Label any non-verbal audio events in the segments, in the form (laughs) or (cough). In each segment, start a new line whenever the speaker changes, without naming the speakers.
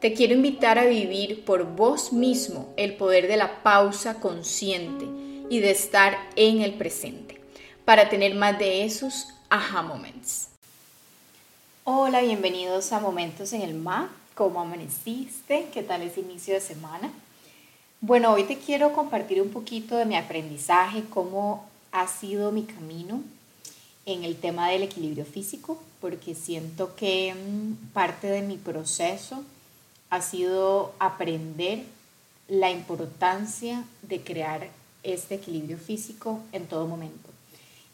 Te quiero invitar a vivir por vos mismo el poder de la pausa consciente y de estar en el presente para tener más de esos aha moments. Hola, bienvenidos a Momentos en el MA. ¿Cómo amaneciste? ¿Qué tal es inicio de semana? Bueno, hoy te quiero compartir un poquito de mi aprendizaje, cómo ha sido mi camino en el tema del equilibrio físico, porque siento que mm, parte de mi proceso ha sido aprender la importancia de crear este equilibrio físico en todo momento.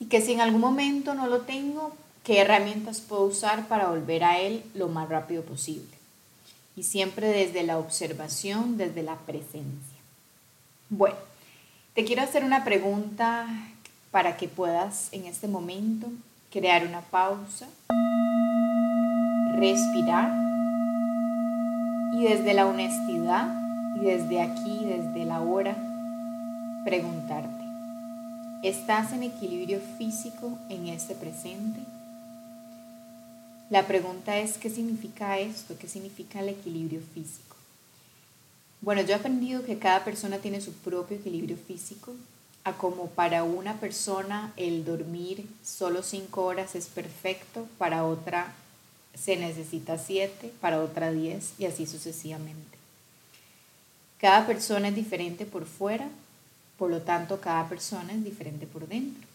Y que si en algún momento no lo tengo, qué herramientas puedo usar para volver a él lo más rápido posible. Y siempre desde la observación, desde la presencia. Bueno, te quiero hacer una pregunta para que puedas en este momento crear una pausa, respirar y desde la honestidad y desde aquí, desde la hora, preguntarte, ¿estás en equilibrio físico en este presente? La pregunta es, ¿qué significa esto? ¿Qué significa el equilibrio físico? Bueno, yo he aprendido que cada persona tiene su propio equilibrio físico, a como para una persona el dormir solo cinco horas es perfecto, para otra se necesita 7, para otra 10 y así sucesivamente. Cada persona es diferente por fuera, por lo tanto cada persona es diferente por dentro.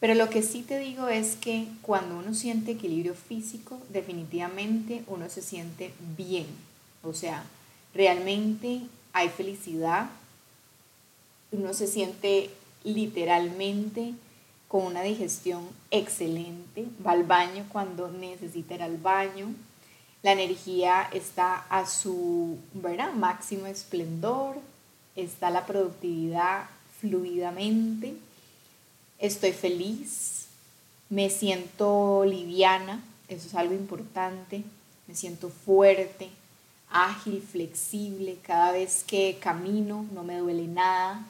Pero lo que sí te digo es que cuando uno siente equilibrio físico, definitivamente uno se siente bien. O sea, realmente hay felicidad, uno se siente literalmente con una digestión excelente, va al baño cuando necesita ir al baño, la energía está a su ¿verdad? máximo esplendor, está la productividad fluidamente, estoy feliz, me siento liviana, eso es algo importante, me siento fuerte, ágil, flexible, cada vez que camino no me duele nada,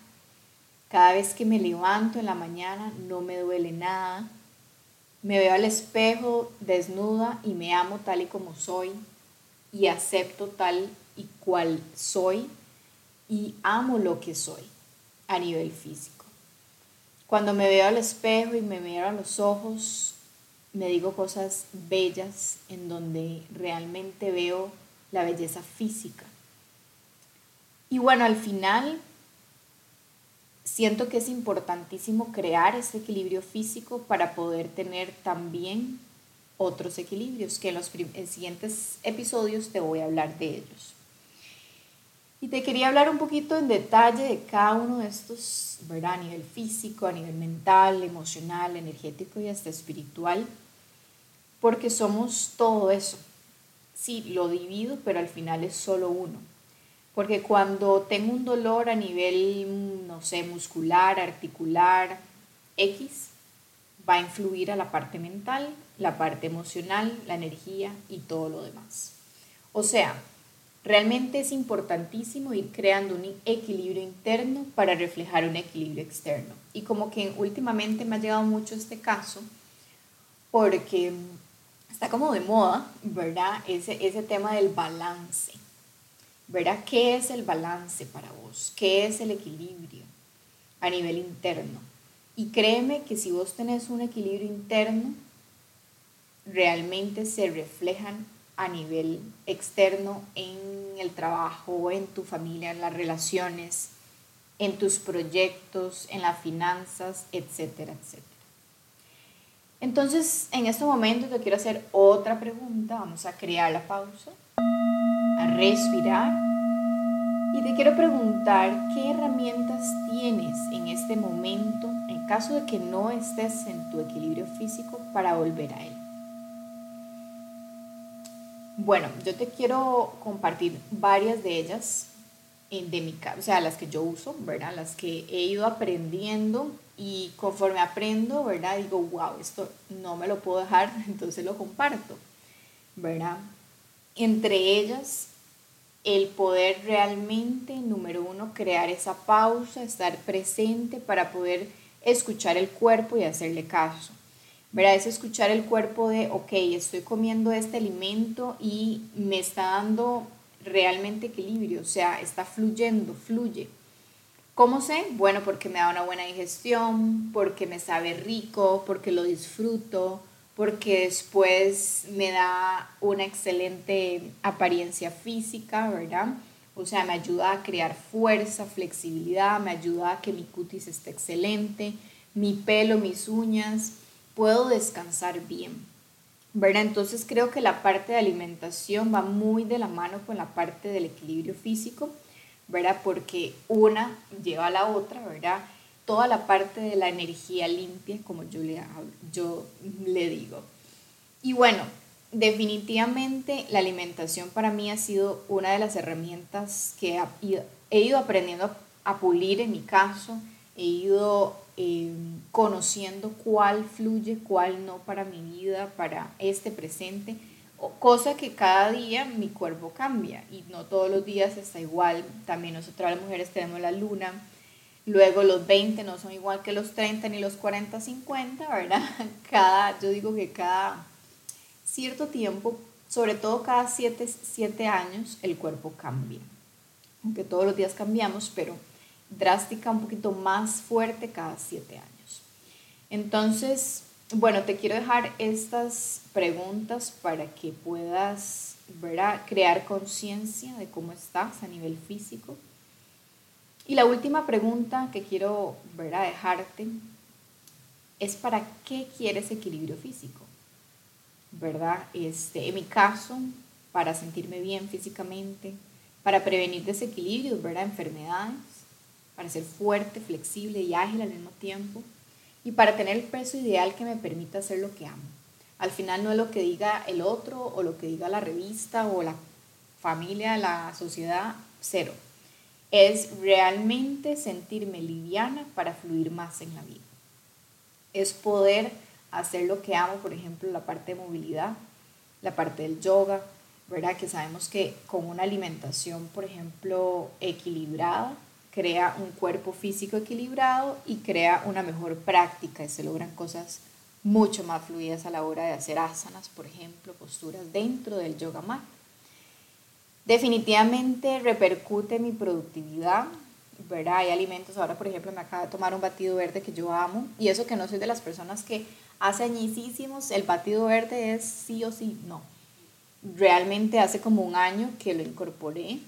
cada vez que me levanto en la mañana no me duele nada. Me veo al espejo desnuda y me amo tal y como soy y acepto tal y cual soy y amo lo que soy a nivel físico. Cuando me veo al espejo y me miro a los ojos, me digo cosas bellas en donde realmente veo la belleza física. Y bueno, al final siento que es importantísimo crear ese equilibrio físico para poder tener también otros equilibrios, que en los siguientes episodios te voy a hablar de ellos. Y te quería hablar un poquito en detalle de cada uno de estos. A nivel físico, a nivel mental, emocional, energético y hasta espiritual, porque somos todo eso. Sí, lo divido, pero al final es solo uno. Porque cuando tengo un dolor a nivel, no sé, muscular, articular, X, va a influir a la parte mental, la parte emocional, la energía y todo lo demás. O sea, realmente es importantísimo ir creando un equilibrio interno para reflejar un equilibrio externo. Y como que últimamente me ha llegado mucho este caso porque está como de moda, ¿verdad? Ese, ese tema del balance. Verá qué es el balance para vos, qué es el equilibrio a nivel interno. Y créeme que si vos tenés un equilibrio interno, realmente se reflejan a nivel externo en el trabajo, en tu familia, en las relaciones, en tus proyectos, en las finanzas, etcétera, etcétera. Entonces, en este momento te quiero hacer otra pregunta. Vamos a crear la pausa respirar y te quiero preguntar qué herramientas tienes en este momento en caso de que no estés en tu equilibrio físico para volver a él. Bueno, yo te quiero compartir varias de ellas de mi o sea, las que yo uso, ¿verdad? Las que he ido aprendiendo y conforme aprendo, ¿verdad? Digo, wow, esto no me lo puedo dejar, (laughs) entonces lo comparto, ¿verdad? Entre ellas, el poder realmente, número uno, crear esa pausa, estar presente para poder escuchar el cuerpo y hacerle caso. ¿Verdad? Es escuchar el cuerpo de, ok, estoy comiendo este alimento y me está dando realmente equilibrio, o sea, está fluyendo, fluye. ¿Cómo sé? Bueno, porque me da una buena digestión, porque me sabe rico, porque lo disfruto, porque después me da una excelente apariencia física, ¿verdad? O sea, me ayuda a crear fuerza, flexibilidad, me ayuda a que mi cutis esté excelente, mi pelo, mis uñas, puedo descansar bien. ¿verdad? Entonces creo que la parte de alimentación va muy de la mano con la parte del equilibrio físico, ¿verdad? Porque una lleva a la otra, ¿verdad? Toda la parte de la energía limpia, como yo le, yo le digo. Y bueno, definitivamente la alimentación para mí ha sido una de las herramientas que he ido aprendiendo a pulir en mi caso, he ido Em, conociendo cuál fluye, cuál no para mi vida, para este presente, cosa que cada día mi cuerpo cambia y no todos los días está igual. También nosotras las mujeres tenemos la luna, luego los 20 no son igual que los 30 ni los 40, 50, ¿verdad? (laughs) Cada, yo digo que cada cierto tiempo, sobre todo cada 7 años, el cuerpo cambia. Aunque todos los días cambiamos, pero drástica, un poquito más fuerte cada siete años. Entonces, bueno, te quiero dejar estas preguntas para que puedas crear conciencia de cómo estás a nivel físico. Y la última pregunta que quiero dejarte es para qué quieres equilibrio físico. ¿Verdad? Este, en mi caso, para sentirme bien físicamente, para prevenir desequilibrios, ¿verdad? Enfermedades para ser fuerte, flexible y ágil al mismo tiempo y para tener el peso ideal que me permita hacer lo que amo. Al final no es lo que diga el otro o lo que diga la revista o la familia, la sociedad, cero. Es realmente sentirme liviana para fluir más en la vida. Es poder hacer lo que amo, por ejemplo, la parte de movilidad, la parte del yoga, ¿verdad? Que sabemos que con una alimentación, por ejemplo, equilibrada, crea un cuerpo físico equilibrado y crea una mejor práctica y se logran cosas mucho más fluidas a la hora de hacer asanas, por ejemplo, posturas dentro del yoga mat. Definitivamente repercute mi productividad, ¿verdad? Hay alimentos, ahora por ejemplo me acaba de tomar un batido verde que yo amo y eso que no soy de las personas que hace añísimos el batido verde es sí o sí, no. Realmente hace como un año que lo incorporé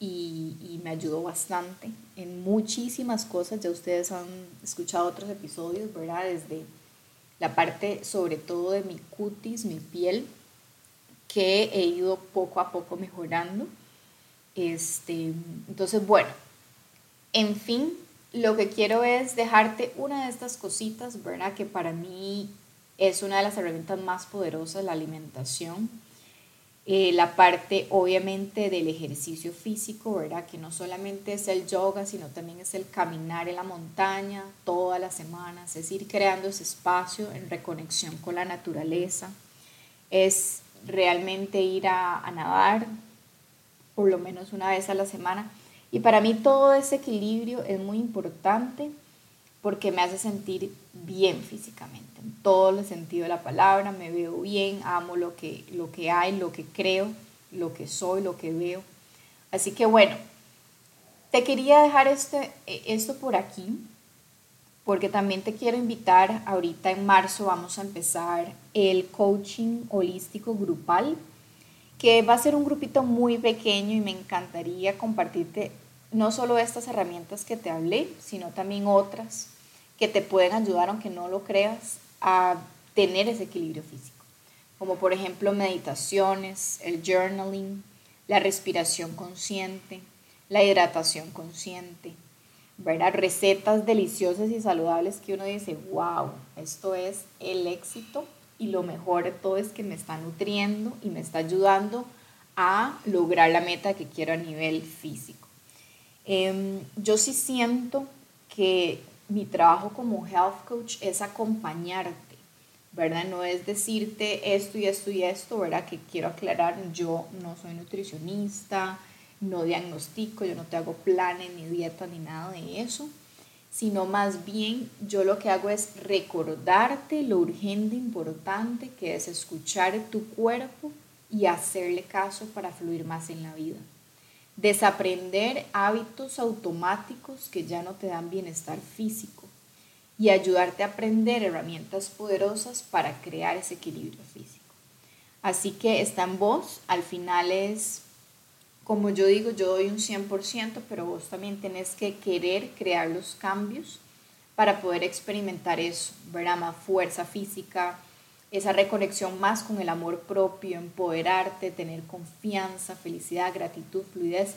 y, me ayudó bastante en muchísimas cosas. Ya ustedes han escuchado otros episodios, ¿verdad? Desde la parte sobre todo de mi cutis, mi piel, que he ido poco a poco mejorando. Este, entonces, bueno, en fin, lo que quiero es dejarte una de estas cositas, ¿verdad? Que para mí es una de las herramientas más poderosas, la alimentación eh, la parte obviamente del ejercicio físico, ¿verdad? Que no solamente es el yoga, sino también es el caminar en la montaña todas las semanas, es ir creando ese espacio en reconexión con la naturaleza, es realmente ir a, nadar por lo menos una vez a la semana. Y para mí todo ese equilibrio es muy importante porque me hace sentir bien físicamente, en todo el sentido de la palabra, me veo bien, amo lo que, lo que hay, lo que creo, lo que soy, lo que veo. Así que bueno, te quería dejar este, esto por aquí, porque también te quiero invitar, ahorita en marzo vamos a empezar el coaching holístico grupal, que va a ser un grupito muy pequeño y me encantaría compartirte no solo estas herramientas que te hablé, sino también otras que te pueden ayudar, aunque no lo creas, a tener ese equilibrio físico. Como por ejemplo meditaciones, el journaling, la respiración consciente, la hidratación consciente, ¿verdad? Recetas deliciosas y saludables que uno dice, wow, esto es el éxito y lo mejor de todo es que me está nutriendo y me está ayudando a lograr la meta que quiero a nivel físico. Em, yo sí siento que mi trabajo como health coach es acompañarte, ¿verdad? No es decirte esto y esto y esto, ¿verdad? Que quiero aclarar, yo no soy nutricionista, no diagnostico, yo no te hago planes ni dieta ni nada de eso, sino más bien yo lo que hago es recordarte lo urgente, importante que es escuchar tu cuerpo y hacerle caso para fluir más en la vida desaprender hábitos automáticos que ya no te dan bienestar físico y ayudarte a aprender herramientas poderosas para crear ese equilibrio físico. Así que está en vos, al final es, como yo digo, yo doy un 100%, pero vos también tenés que querer crear los cambios para poder experimentar eso, ¿verdad? Más fuerza física, esa reconexión más con el amor propio, empoderarte, tener confianza, felicidad, gratitud, fluidez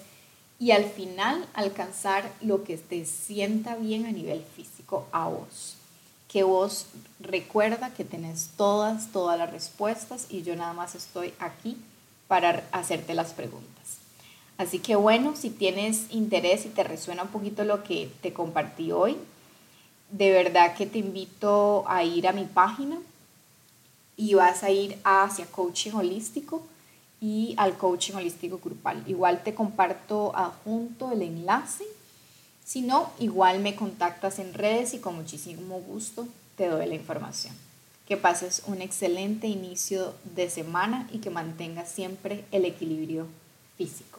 y al final alcanzar lo que te sienta bien a nivel físico a vos. Que vos recuerda que tenés todas, todas las respuestas y yo nada más estoy aquí para hacerte las preguntas. Así que bueno, si tienes interés y te resuena un poquito lo que te compartí hoy, de verdad que te invito a ir a mi página y vas a ir hacia coaching holístico y al coaching holístico grupal. Igual te comparto adjunto el enlace. Si no, igual me contactas en redes y con muchísimo gusto te doy la información. Que pases un excelente inicio de semana y que mantengas siempre el equilibrio físico.